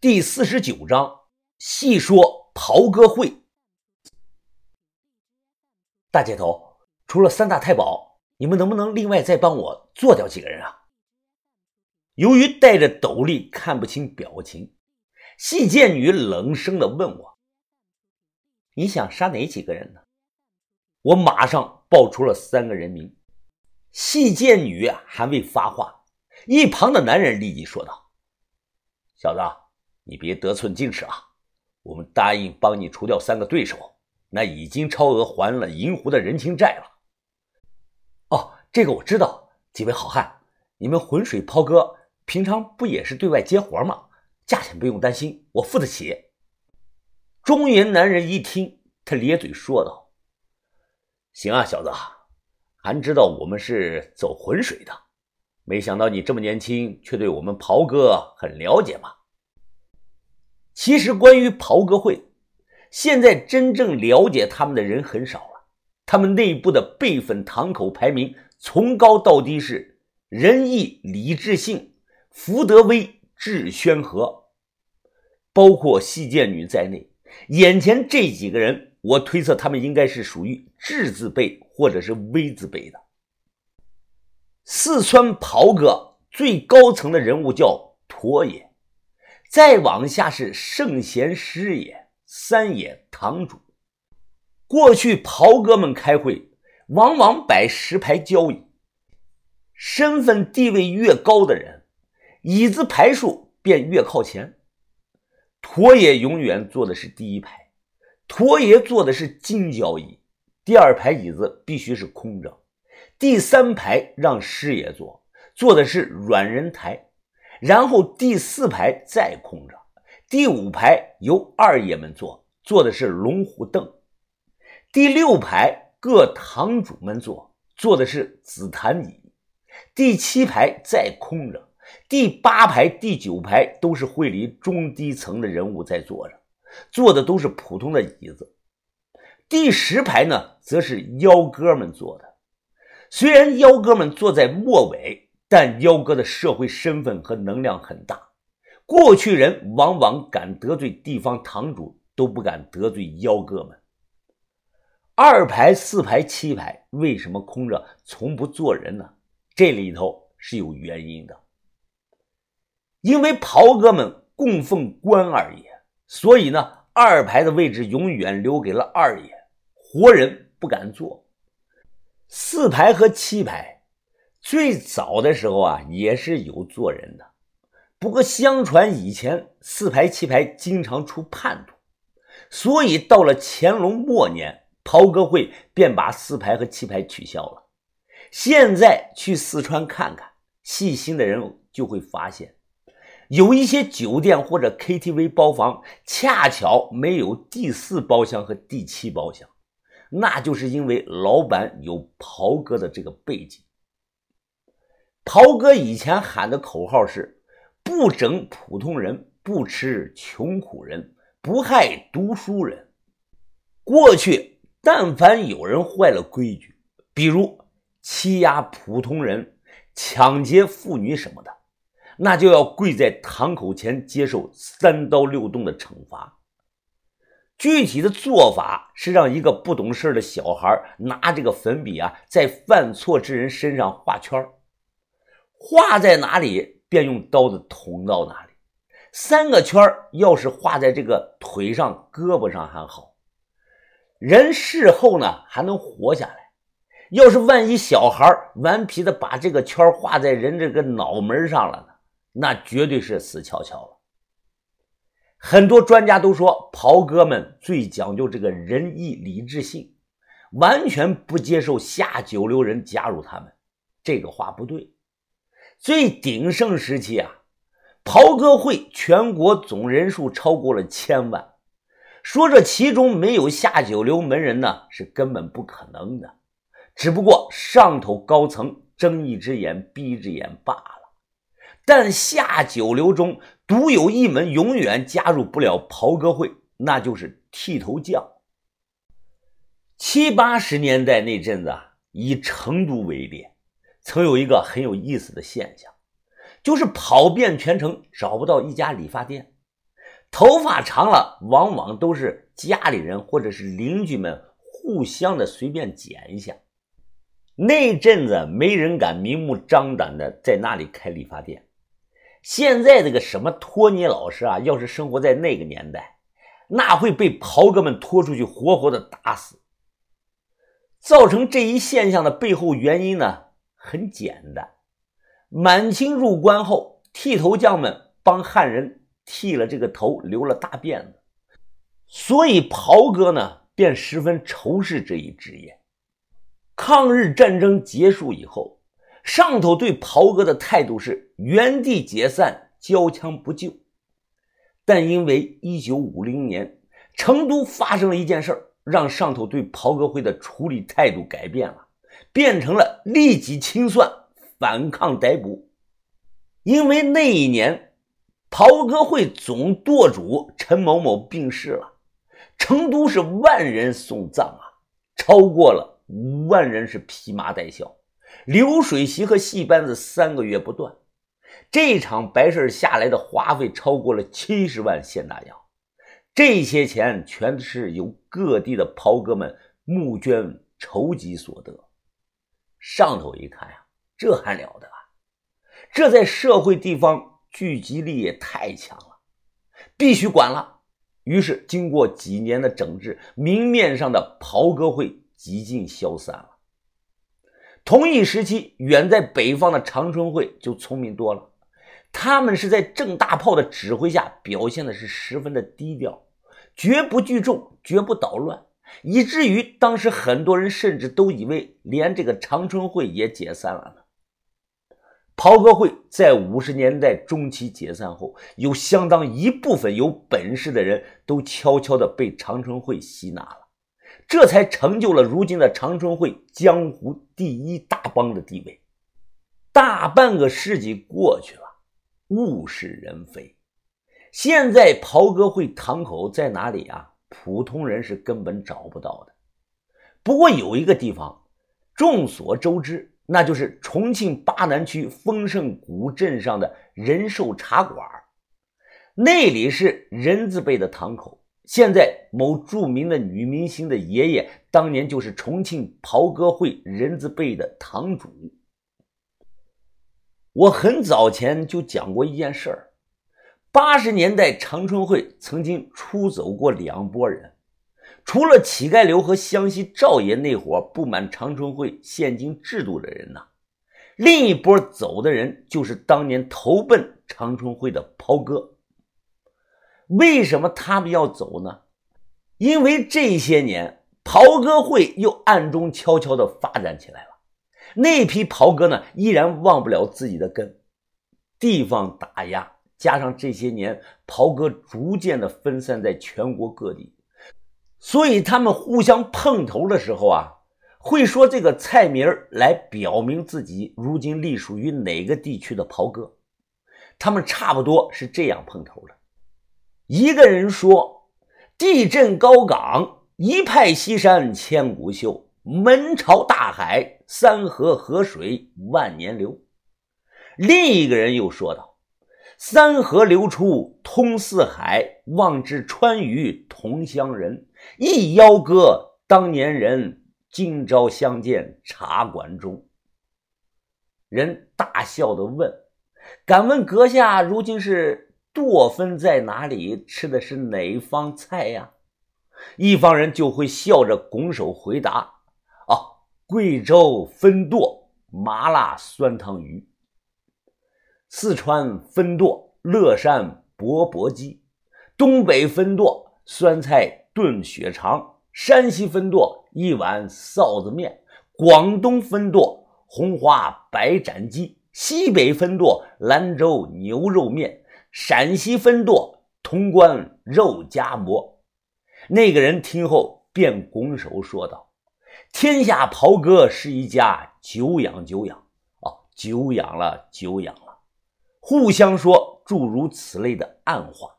第四十九章细说袍哥会。大姐头，除了三大太保，你们能不能另外再帮我做掉几个人啊？由于戴着斗笠看不清表情，细贱女冷声的问我：“你想杀哪几个人呢？”我马上报出了三个人名。细贱女还未发话，一旁的男人立即说道：“小子。”你别得寸进尺啊！我们答应帮你除掉三个对手，那已经超额还了银湖的人情债了。哦，这个我知道。几位好汉，你们浑水抛哥平常不也是对外接活吗？价钱不用担心，我付得起。中年男人一听，他咧嘴说道：“行啊，小子，还知道我们是走浑水的，没想到你这么年轻，却对我们袍哥很了解嘛。”其实，关于袍哥会，现在真正了解他们的人很少了。他们内部的辈分堂口排名，从高到低是仁义礼智信、福德威智宣和，包括细贱女在内。眼前这几个人，我推测他们应该是属于智字辈或者是威字辈的。四川袍哥最高层的人物叫驼爷。再往下是圣贤师爷、三爷、堂主。过去袍哥们开会，往往摆十排交椅，身份地位越高的人，椅子排数便越靠前。驼爷永远坐的是第一排，驼爷坐的是金交椅，第二排椅子必须是空着，第三排让师爷坐，坐的是软人台。然后第四排再空着，第五排由二爷们坐，坐的是龙虎凳；第六排各堂主们坐，坐的是紫檀椅；第七排再空着，第八排、第九排都是会里中低层的人物在坐着，坐的都是普通的椅子；第十排呢，则是妖哥们坐的，虽然妖哥们坐在末尾。但妖哥的社会身份和能量很大，过去人往往敢得罪地方堂主，都不敢得罪妖哥们。二排、四排、七排为什么空着，从不做人呢？这里头是有原因的，因为袍哥们供奉关二爷，所以呢，二排的位置永远留给了二爷，活人不敢坐。四排和七排。最早的时候啊，也是有做人的，不过相传以前四排七排经常出叛徒，所以到了乾隆末年，袍哥会便把四排和七排取消了。现在去四川看看，细心的人就会发现，有一些酒店或者 KTV 包房恰巧没有第四包厢和第七包厢，那就是因为老板有袍哥的这个背景。袍哥以前喊的口号是：“不整普通人，不吃穷苦人，不害读书人。”过去，但凡有人坏了规矩，比如欺压普通人、抢劫妇女什么的，那就要跪在堂口前接受三刀六洞的惩罚。具体的做法是让一个不懂事的小孩拿这个粉笔啊，在犯错之人身上画圈儿。画在哪里，便用刀子捅到哪里。三个圈要是画在这个腿上、胳膊上还好，人事后呢还能活下来。要是万一小孩顽皮的把这个圈画在人这个脑门上了呢，那绝对是死翘翘了。很多专家都说，袍哥们最讲究这个仁义礼智信，完全不接受下九流人加入他们。这个话不对。最鼎盛时期啊，袍哥会全国总人数超过了千万。说这其中没有下九流门人呢，是根本不可能的。只不过上头高层睁一只眼闭一只眼罢了。但下九流中独有一门永远加入不了袍哥会，那就是剃头匠。七八十年代那阵子啊，以成都为例。曾有一个很有意思的现象，就是跑遍全城找不到一家理发店，头发长了，往往都是家里人或者是邻居们互相的随便剪一下。那阵子没人敢明目张胆的在那里开理发店。现在这个什么托尼老师啊，要是生活在那个年代，那会被袍哥们拖出去活活的打死。造成这一现象的背后原因呢，很简单：满清入关后，剃头匠们帮汉人剃了这个头，留了大辫子，所以袍哥呢便十分仇视这一职业。抗日战争结束以后，上头对袍哥的态度是原地解散，交枪不救。但因为一九五零年成都发生了一件事。让上头对袍哥会的处理态度改变了，变成了立即清算、反抗逮捕。因为那一年，袍哥会总舵主陈某某病逝了，成都是万人送葬啊，超过了五万人是披麻戴孝，流水席和戏班子三个月不断。这场白事下来的花费超过了七十万现大洋。这些钱全是由各地的袍哥们募捐筹集所得。上头一看呀，这还了得啊！这在社会地方聚集力也太强了，必须管了。于是，经过几年的整治，明面上的袍哥会几近消散了。同一时期，远在北方的长春会就聪明多了，他们是在郑大炮的指挥下，表现的是十分的低调。绝不聚众，绝不捣乱，以至于当时很多人甚至都以为连这个长春会也解散了呢。袍哥会在五十年代中期解散后，有相当一部分有本事的人都悄悄地被长春会吸纳了，这才成就了如今的长春会江湖第一大帮的地位。大半个世纪过去了，物是人非。现在袍哥会堂口在哪里啊？普通人是根本找不到的。不过有一个地方众所周知，那就是重庆巴南区丰盛古镇上的仁寿茶馆。那里是人字辈的堂口。现在某著名的女明星的爷爷当年就是重庆袍哥会人字辈的堂主。我很早前就讲过一件事儿。八十年代，长春会曾经出走过两拨人，除了乞丐刘和湘西赵爷那伙不满长春会现金制度的人呢，另一波走的人就是当年投奔长春会的袍哥。为什么他们要走呢？因为这些年袍哥会又暗中悄悄地发展起来了，那批袍哥呢，依然忘不了自己的根，地方打压。加上这些年袍哥逐渐的分散在全国各地，所以他们互相碰头的时候啊，会说这个菜名来表明自己如今隶属于哪个地区的袍哥。他们差不多是这样碰头的：一个人说地震高岗，一派西山千古秀，门朝大海，三河河水万年流。另一个人又说道。三河流出通四海，望之川渝同乡人。一邀歌当年人，今朝相见茶馆中。人大笑的问：“敢问阁下如今是舵分在哪里？吃的是哪一方菜呀？”一方人就会笑着拱手回答：“哦，贵州分舵，麻辣酸汤鱼。”四川分舵乐山钵钵鸡，东北分舵酸菜炖血肠，山西分舵一碗臊子面，广东分舵红花白斩鸡，西北分舵兰州牛肉面，陕西分舵潼关肉夹馍。那个人听后便拱手说道：“天下袍哥是一家，久仰久仰。啊，久仰了，久仰了。”互相说诸如此类的暗话。